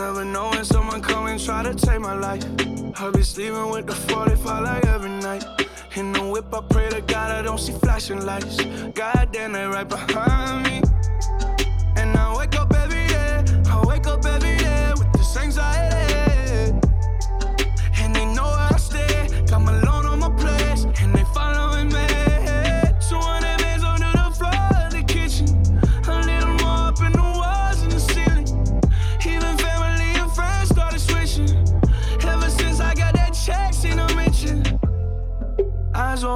Never know when someone come and try to take my life. I be sleeping with the 45 like every night. In the whip, I pray to God I don't see flashing lights. God damn, they right behind me. And I wake up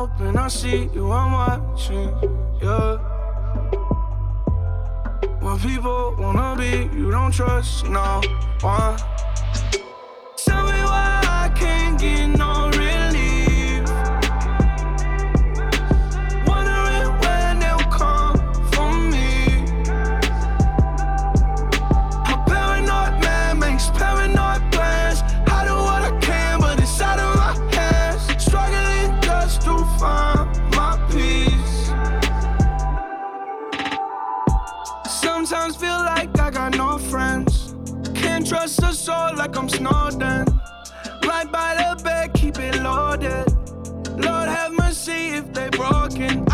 open, I see you, I'm watching, yeah. When people wanna be, you don't trust no one. Tell me why I can't get no like I'm Snowden. Right by the bed, keep it loaded. Lord have mercy if they broken.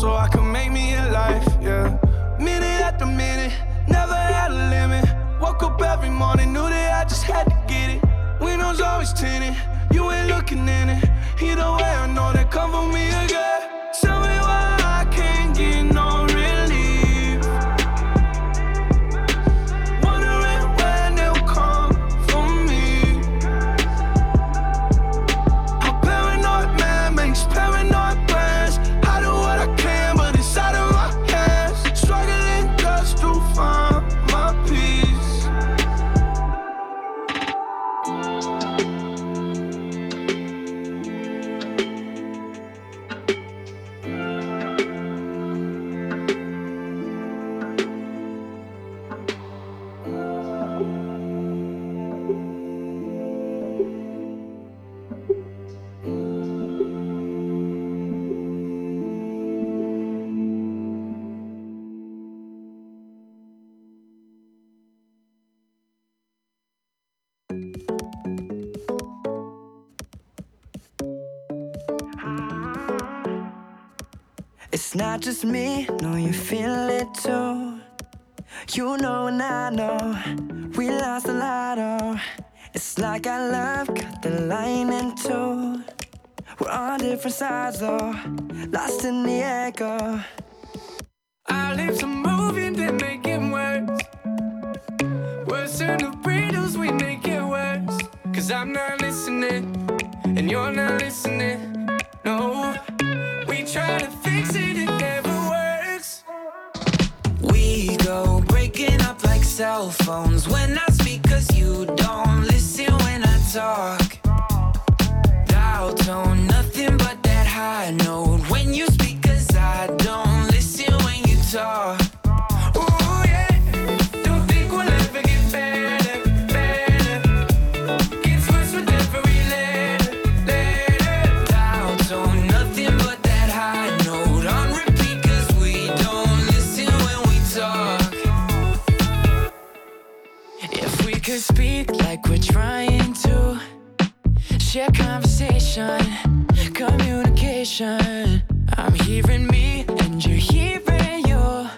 So I can make me a life. Yeah. Minute after minute, never had a limit. Woke up every morning, knew that I just had to get it. Windows always tinted, you ain't looking in it. Either way, I know they come for me again. Not just me, no, you feel it too. You know and I know we lost a lot of. It's like our love cut the line in two. We're on different sides though, lost in the echo. Our lips are moving, they make it worse. Worse than the riddles, we make it worse. Cause I'm not listening, and you're not listening. No, we try to cell phones when I speak, cause you don't listen when I talk. Dial tone, nothing but that high note when you speak, cause I don't listen when you talk. Share conversation, communication. I'm hearing me and you're hearing you.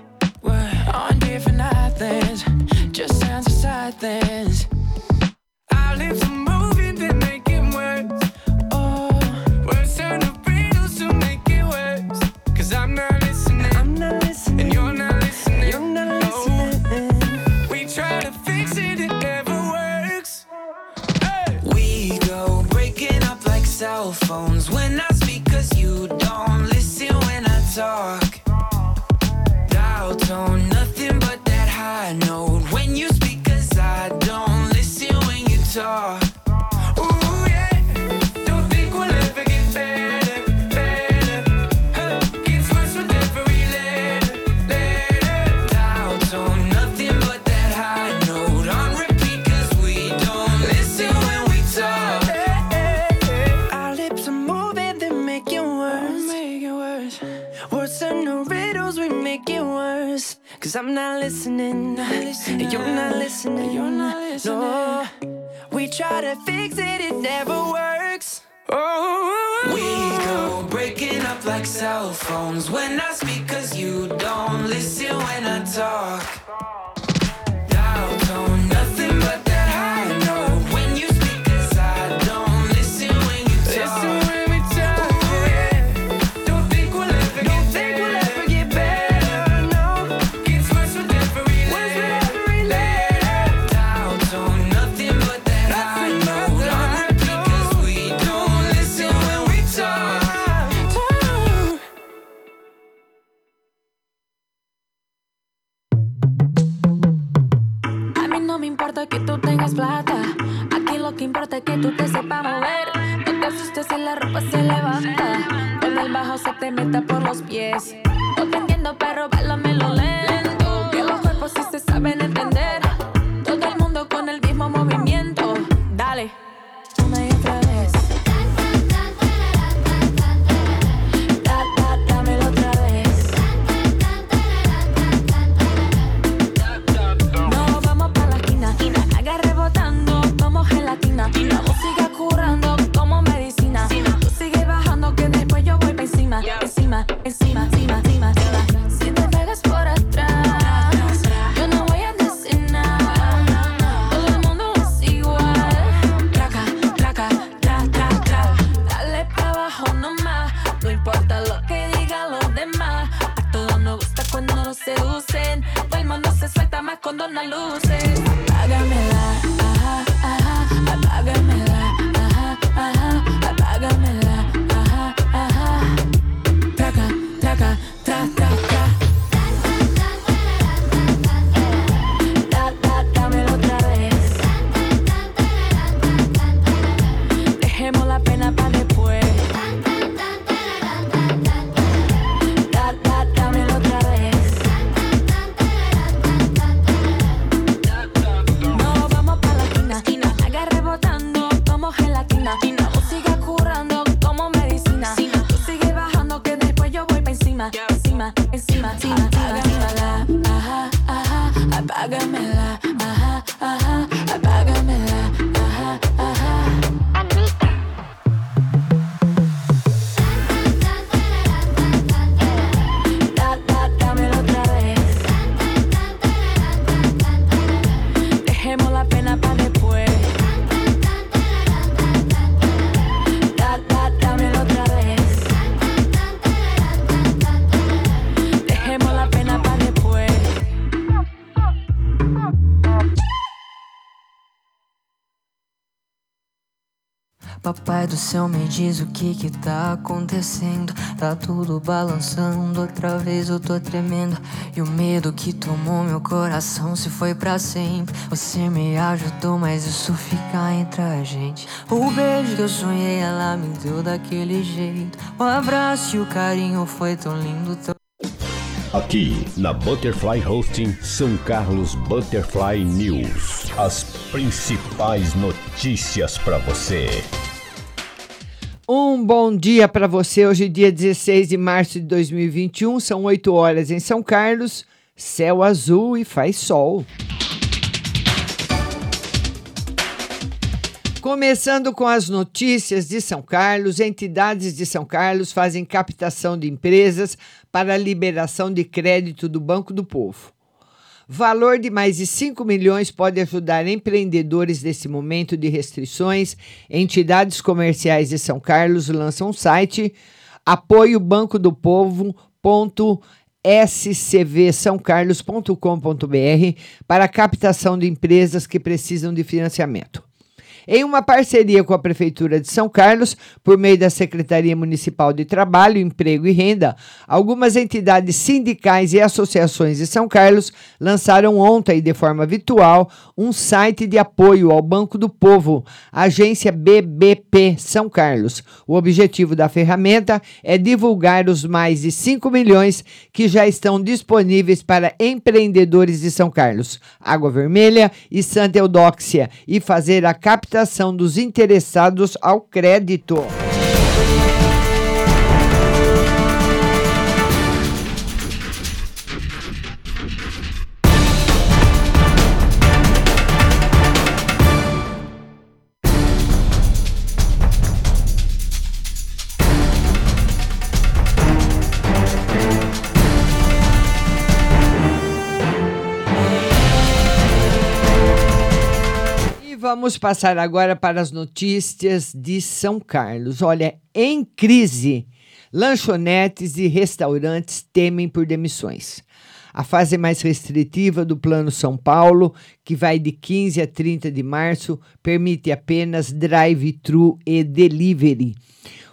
We're on different islands, just sounds beside things. guitar try to fix it, it never works. Oh. We go breaking up like cell phones when I speak, cause you don't listen when I talk. Papai do céu, me diz o que que tá acontecendo. Tá tudo balançando, outra vez eu tô tremendo. E o medo que tomou meu coração se foi pra sempre. Você me ajudou, mas isso fica entre a gente. O beijo que eu sonhei, ela me deu daquele jeito. O abraço e o carinho foi tão lindo, tão. Aqui na Butterfly Hosting São Carlos Butterfly News. As principais notícias para você. Um bom dia para você. Hoje, dia 16 de março de 2021, são 8 horas em São Carlos, céu azul e faz sol. Começando com as notícias de São Carlos, entidades de São Carlos fazem captação de empresas para liberação de crédito do Banco do Povo. Valor de mais de 5 milhões pode ajudar empreendedores nesse momento de restrições. Entidades comerciais de São Carlos lançam um site apoio banco do povo para captação de empresas que precisam de financiamento. Em uma parceria com a Prefeitura de São Carlos, por meio da Secretaria Municipal de Trabalho, Emprego e Renda, algumas entidades sindicais e associações de São Carlos lançaram ontem, de forma virtual, um site de apoio ao Banco do Povo, agência BBP São Carlos. O objetivo da ferramenta é divulgar os mais de 5 milhões que já estão disponíveis para empreendedores de São Carlos, Água Vermelha e Santa Eudóxia e fazer a captação dos interessados ao crédito. Vamos passar agora para as notícias de São Carlos. Olha, em crise, lanchonetes e restaurantes temem por demissões. A fase mais restritiva do Plano São Paulo, que vai de 15 a 30 de março, permite apenas drive-thru e delivery.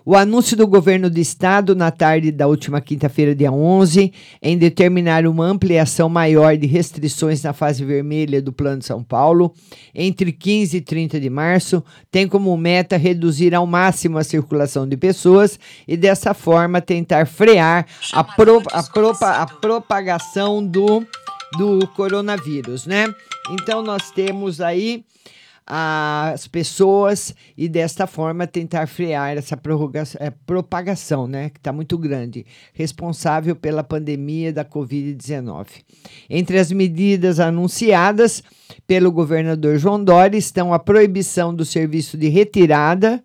O anúncio do governo do estado na tarde da última quinta-feira, dia 11, em determinar uma ampliação maior de restrições na fase vermelha do Plano de São Paulo, entre 15 e 30 de março, tem como meta reduzir ao máximo a circulação de pessoas e, dessa forma, tentar frear a, pro, a, propa, a propagação do, do coronavírus, né? Então, nós temos aí as pessoas e desta forma tentar frear essa é, propagação, né, que está muito grande, responsável pela pandemia da Covid-19. Entre as medidas anunciadas pelo governador João Dória estão a proibição do serviço de retirada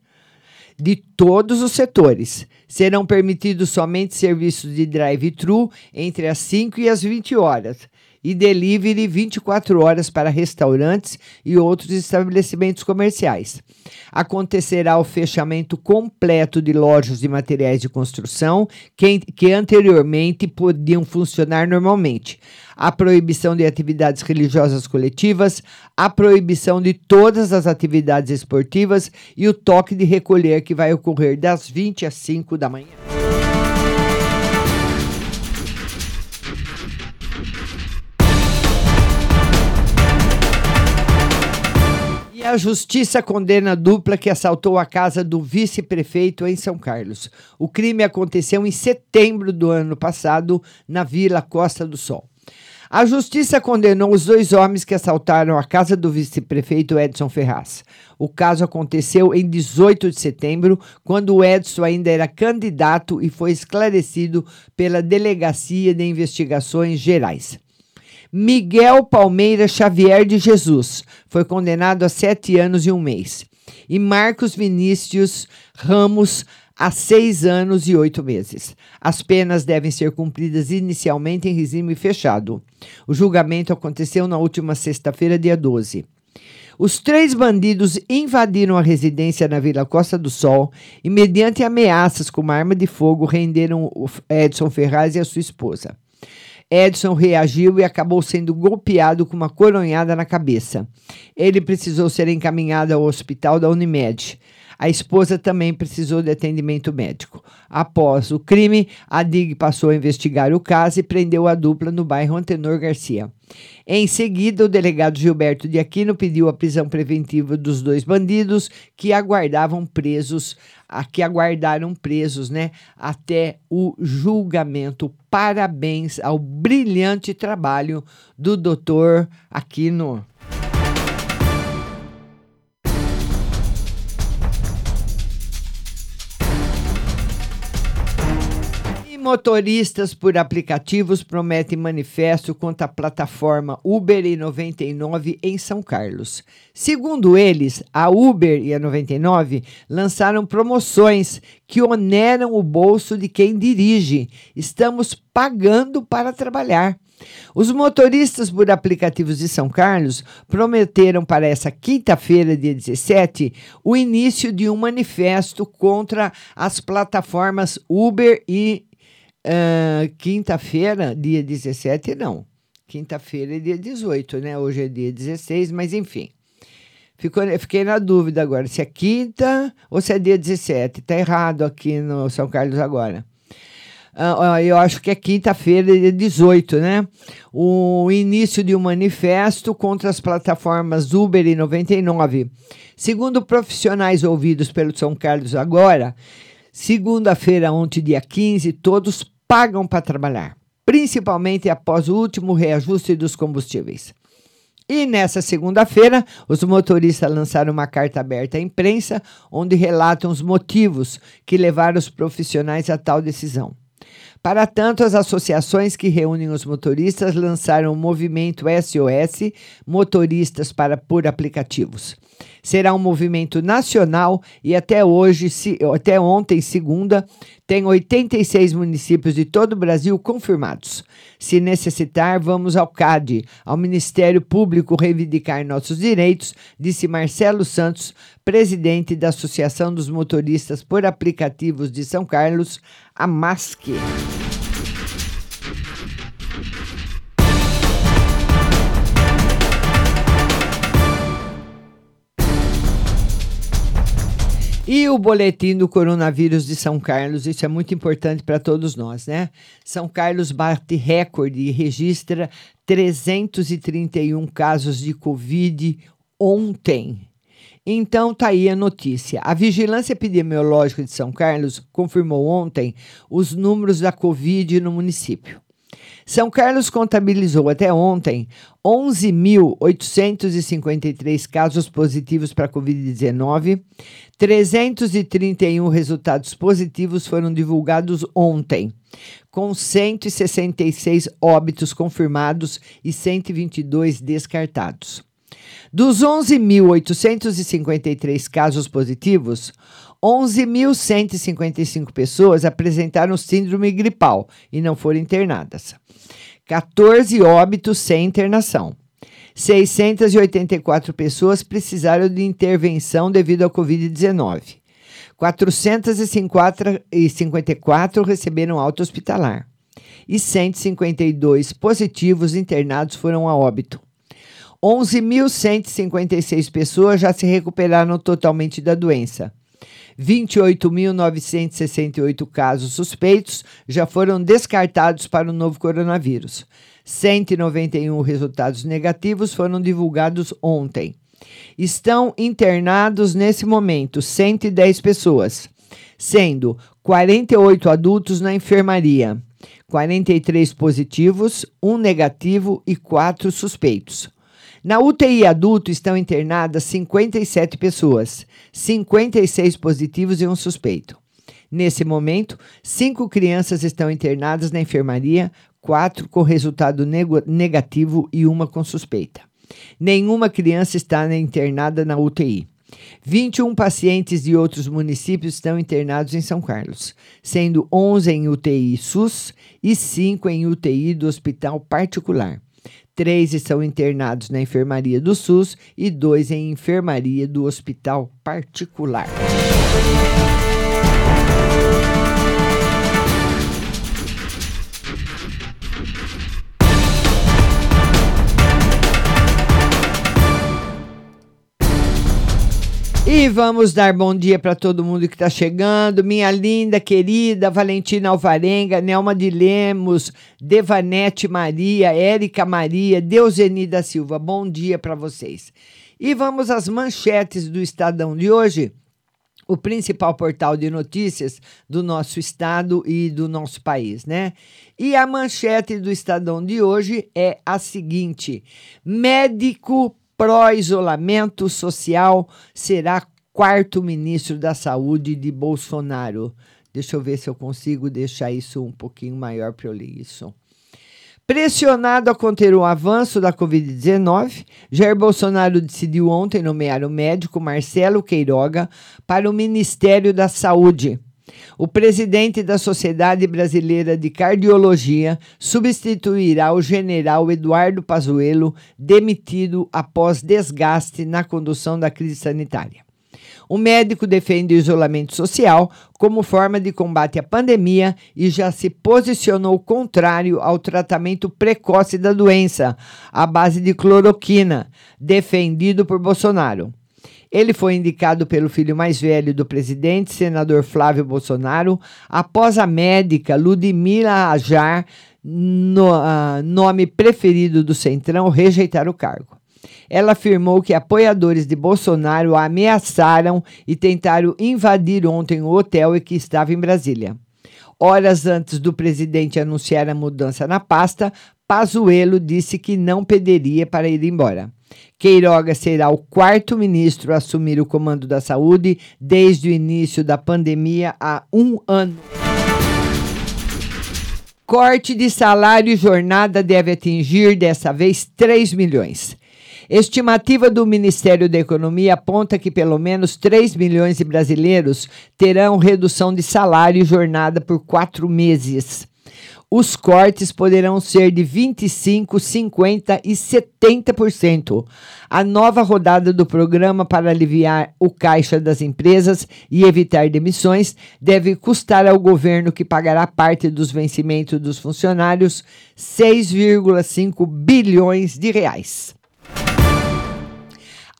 de todos os setores. Serão permitidos somente serviços de drive-thru entre as 5 e as 20 horas e delivery 24 horas para restaurantes e outros estabelecimentos comerciais. Acontecerá o fechamento completo de lojas de materiais de construção que, que anteriormente podiam funcionar normalmente. A proibição de atividades religiosas coletivas, a proibição de todas as atividades esportivas e o toque de recolher que vai ocorrer das 20 às 5 da manhã. A justiça condena a dupla que assaltou a casa do vice-prefeito em São Carlos. O crime aconteceu em setembro do ano passado, na Vila Costa do Sol. A justiça condenou os dois homens que assaltaram a casa do vice-prefeito Edson Ferraz. O caso aconteceu em 18 de setembro, quando o Edson ainda era candidato e foi esclarecido pela Delegacia de Investigações Gerais. Miguel Palmeira Xavier de Jesus foi condenado a sete anos e um mês. E Marcos Vinícius Ramos a seis anos e oito meses. As penas devem ser cumpridas inicialmente em regime fechado. O julgamento aconteceu na última sexta-feira, dia 12. Os três bandidos invadiram a residência na Vila Costa do Sol e, mediante ameaças com uma arma de fogo, renderam Edson Ferraz e a sua esposa. Edson reagiu e acabou sendo golpeado com uma coronhada na cabeça. Ele precisou ser encaminhado ao hospital da Unimed. A esposa também precisou de atendimento médico. Após o crime, a DIG passou a investigar o caso e prendeu a dupla no bairro Antenor Garcia. Em seguida, o delegado Gilberto de Aquino pediu a prisão preventiva dos dois bandidos que aguardavam presos, que aguardaram presos, né, até o julgamento. Parabéns ao brilhante trabalho do doutor Aquino. Motoristas por aplicativos prometem manifesto contra a plataforma Uber e 99 em São Carlos. Segundo eles, a Uber e a 99 lançaram promoções que oneram o bolso de quem dirige. Estamos pagando para trabalhar. Os motoristas por aplicativos de São Carlos prometeram para essa quinta-feira, dia 17, o início de um manifesto contra as plataformas Uber e Uh, Quinta-feira, dia 17, não. Quinta-feira é dia 18, né? Hoje é dia 16, mas enfim. Ficou, fiquei na dúvida agora se é quinta ou se é dia 17. Tá errado aqui no São Carlos agora. Uh, eu acho que é quinta-feira, dia 18, né? O início de um manifesto contra as plataformas Uber e 99. Segundo profissionais ouvidos pelo São Carlos agora, segunda-feira, ontem, dia 15, todos pagam para trabalhar, principalmente após o último reajuste dos combustíveis. E nessa segunda-feira, os motoristas lançaram uma carta aberta à imprensa, onde relatam os motivos que levaram os profissionais a tal decisão. Para tanto, as associações que reúnem os motoristas lançaram o movimento SOS Motoristas para por aplicativos. Será um movimento nacional e até hoje, se, até ontem, segunda, tem 86 municípios de todo o Brasil confirmados. Se necessitar, vamos ao CAD, ao Ministério Público reivindicar nossos direitos, disse Marcelo Santos, presidente da Associação dos Motoristas por Aplicativos de São Carlos, a MASC. E o boletim do coronavírus de São Carlos, isso é muito importante para todos nós, né? São Carlos bate recorde e registra 331 casos de Covid ontem. Então tá aí a notícia. A Vigilância Epidemiológica de São Carlos confirmou ontem os números da Covid no município. São Carlos contabilizou até ontem 11.853 casos positivos para Covid-19. 331 resultados positivos foram divulgados ontem, com 166 óbitos confirmados e 122 descartados. Dos 11.853 casos positivos, 11.155 pessoas apresentaram síndrome gripal e não foram internadas. 14 óbitos sem internação. 684 pessoas precisaram de intervenção devido à Covid-19. 454 receberam alta hospitalar. E 152 positivos internados foram a óbito. 11.156 pessoas já se recuperaram totalmente da doença. 28.968 casos suspeitos já foram descartados para o novo coronavírus. 191 resultados negativos foram divulgados ontem. Estão internados nesse momento 110 pessoas, sendo 48 adultos na enfermaria, 43 positivos, um negativo e quatro suspeitos. Na UTI adulto estão internadas 57 pessoas, 56 positivos e um suspeito. Nesse momento, cinco crianças estão internadas na enfermaria, quatro com resultado negativo e uma com suspeita. Nenhuma criança está internada na UTI. 21 pacientes de outros municípios estão internados em São Carlos, sendo 11 em UTI SUS e 5 em UTI do hospital particular. Três estão internados na enfermaria do SUS e dois em enfermaria do hospital particular. E vamos dar bom dia para todo mundo que está chegando. Minha linda, querida Valentina Alvarenga, Nelma de Lemos, Devanete Maria, Érica Maria, Deuseni da Silva. Bom dia para vocês. E vamos às manchetes do Estadão de hoje. O principal portal de notícias do nosso estado e do nosso país, né? E a manchete do Estadão de hoje é a seguinte: médico pró-isolamento social será quarto ministro da Saúde de Bolsonaro. Deixa eu ver se eu consigo deixar isso um pouquinho maior para eu ler isso. Pressionado a conter o avanço da Covid-19, Jair Bolsonaro decidiu ontem nomear o médico Marcelo Queiroga para o Ministério da Saúde. O presidente da Sociedade Brasileira de Cardiologia substituirá o general Eduardo Pazuello, demitido após desgaste na condução da crise sanitária. O médico defende o isolamento social como forma de combate à pandemia e já se posicionou contrário ao tratamento precoce da doença, à base de cloroquina, defendido por Bolsonaro. Ele foi indicado pelo filho mais velho do presidente, senador Flávio Bolsonaro, após a médica Ludmila Ajar, no, uh, nome preferido do Centrão, rejeitar o cargo. Ela afirmou que apoiadores de Bolsonaro a ameaçaram e tentaram invadir ontem o hotel e que estava em Brasília. Horas antes do presidente anunciar a mudança na pasta, Pazuello disse que não pediria para ir embora. Queiroga será o quarto ministro a assumir o comando da saúde desde o início da pandemia há um ano. Corte de salário e jornada deve atingir, dessa vez, 3 milhões. Estimativa do Ministério da Economia aponta que pelo menos 3 milhões de brasileiros terão redução de salário e jornada por quatro meses. Os cortes poderão ser de 25%, 50% e 70%. A nova rodada do programa para aliviar o caixa das empresas e evitar demissões deve custar ao governo, que pagará parte dos vencimentos dos funcionários, 6,5 bilhões de reais.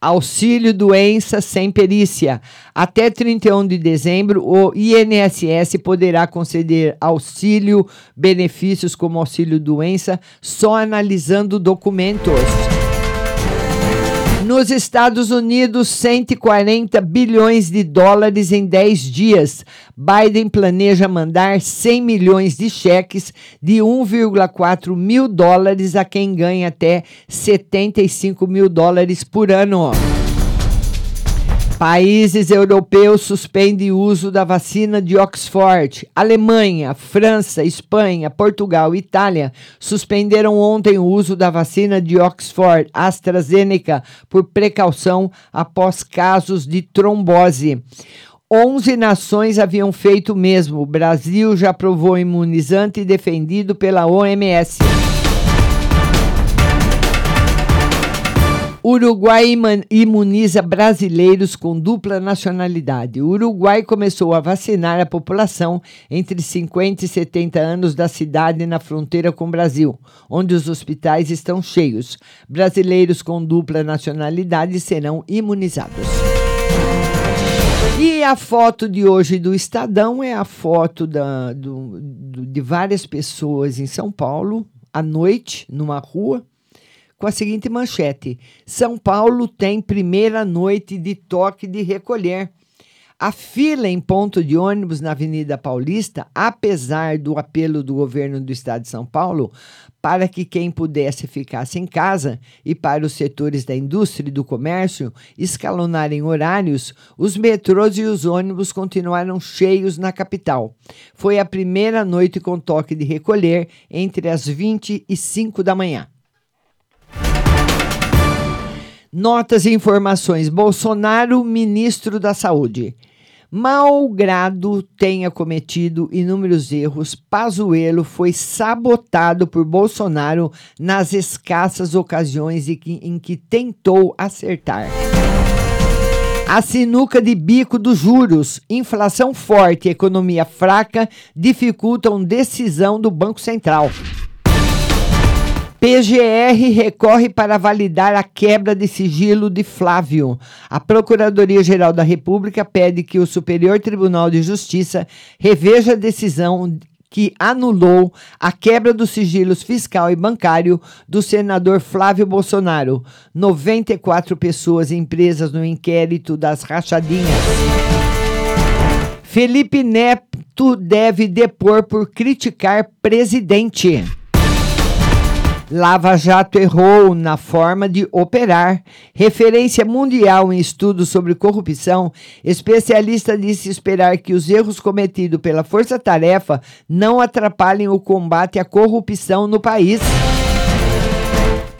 Auxílio doença sem perícia. Até 31 de dezembro, o INSS poderá conceder auxílio, benefícios como auxílio doença, só analisando documentos. Nos Estados Unidos, 140 bilhões de dólares em 10 dias. Biden planeja mandar 100 milhões de cheques de 1,4 mil dólares a quem ganha até 75 mil dólares por ano. Países europeus suspendem o uso da vacina de Oxford. Alemanha, França, Espanha, Portugal e Itália suspenderam ontem o uso da vacina de Oxford AstraZeneca por precaução após casos de trombose. 11 nações haviam feito o mesmo. O Brasil já aprovou imunizante defendido pela OMS. Uruguai imuniza brasileiros com dupla nacionalidade. O Uruguai começou a vacinar a população entre 50 e 70 anos da cidade na fronteira com o Brasil, onde os hospitais estão cheios. Brasileiros com dupla nacionalidade serão imunizados. E a foto de hoje do Estadão é a foto da, do, do, de várias pessoas em São Paulo, à noite, numa rua com a seguinte manchete: São Paulo tem primeira noite de toque de recolher. A fila em ponto de ônibus na Avenida Paulista, apesar do apelo do governo do estado de São Paulo para que quem pudesse ficasse em casa e para os setores da indústria e do comércio escalonarem horários, os metrôs e os ônibus continuaram cheios na capital. Foi a primeira noite com toque de recolher entre as 20 e 5 da manhã. Notas e informações. Bolsonaro, ministro da Saúde. Malgrado tenha cometido inúmeros erros, Pazuello foi sabotado por Bolsonaro nas escassas ocasiões em que, em que tentou acertar. A sinuca de bico dos juros, inflação forte e economia fraca dificultam decisão do Banco Central. PGR recorre para validar a quebra de sigilo de Flávio. A Procuradoria-Geral da República pede que o Superior Tribunal de Justiça reveja a decisão que anulou a quebra dos sigilos fiscal e bancário do senador Flávio Bolsonaro. 94 pessoas presas no inquérito das rachadinhas. Felipe Neto deve depor por criticar presidente. Lava Jato errou na forma de operar. Referência mundial em estudos sobre corrupção, especialista disse esperar que os erros cometidos pela Força Tarefa não atrapalhem o combate à corrupção no país.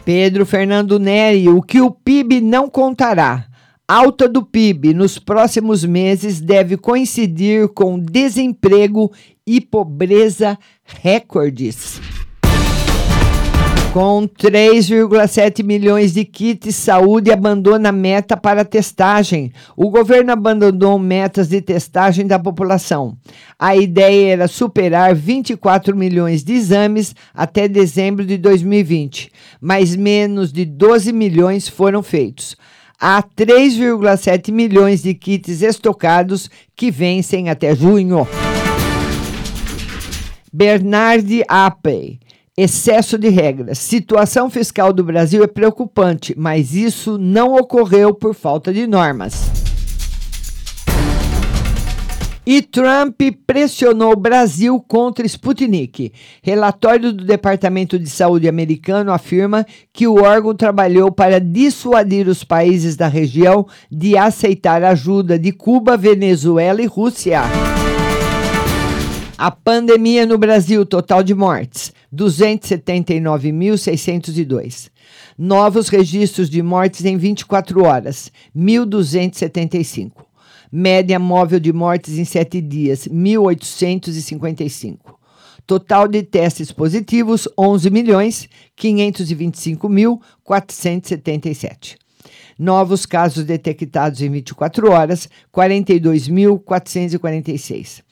Pedro Fernando Neri, o que o PIB não contará. Alta do PIB nos próximos meses deve coincidir com desemprego e pobreza recordes. Com 3,7 milhões de kits, saúde abandona meta para testagem. O governo abandonou metas de testagem da população. A ideia era superar 24 milhões de exames até dezembro de 2020, mas menos de 12 milhões foram feitos. há 3,7 milhões de kits estocados que vencem até junho. Bernard Appey. Excesso de regras. Situação fiscal do Brasil é preocupante, mas isso não ocorreu por falta de normas. E Trump pressionou o Brasil contra Sputnik. Relatório do Departamento de Saúde americano afirma que o órgão trabalhou para dissuadir os países da região de aceitar ajuda de Cuba, Venezuela e Rússia. A pandemia no Brasil, total de mortes: 279.602. Novos registros de mortes em 24 horas: 1.275. Média móvel de mortes em sete dias, 1.855. Total de testes positivos, 11 milhões 525 mil 477. Novos casos detectados em 24 horas, 42.446.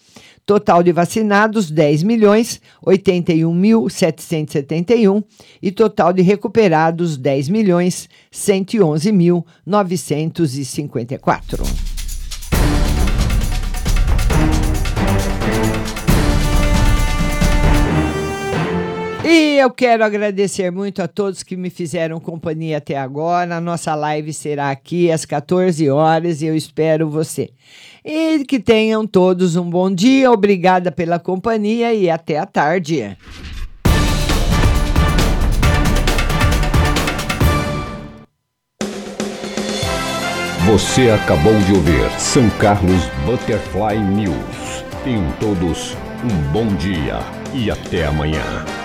Total de vacinados, 10 milhões 81.771 e total de recuperados, 10 milhões 111.954. E eu quero agradecer muito a todos que me fizeram companhia até agora. A nossa live será aqui às 14 horas e eu espero você. E que tenham todos um bom dia. Obrigada pela companhia e até a tarde. Você acabou de ouvir São Carlos Butterfly News. Tenham todos um bom dia e até amanhã.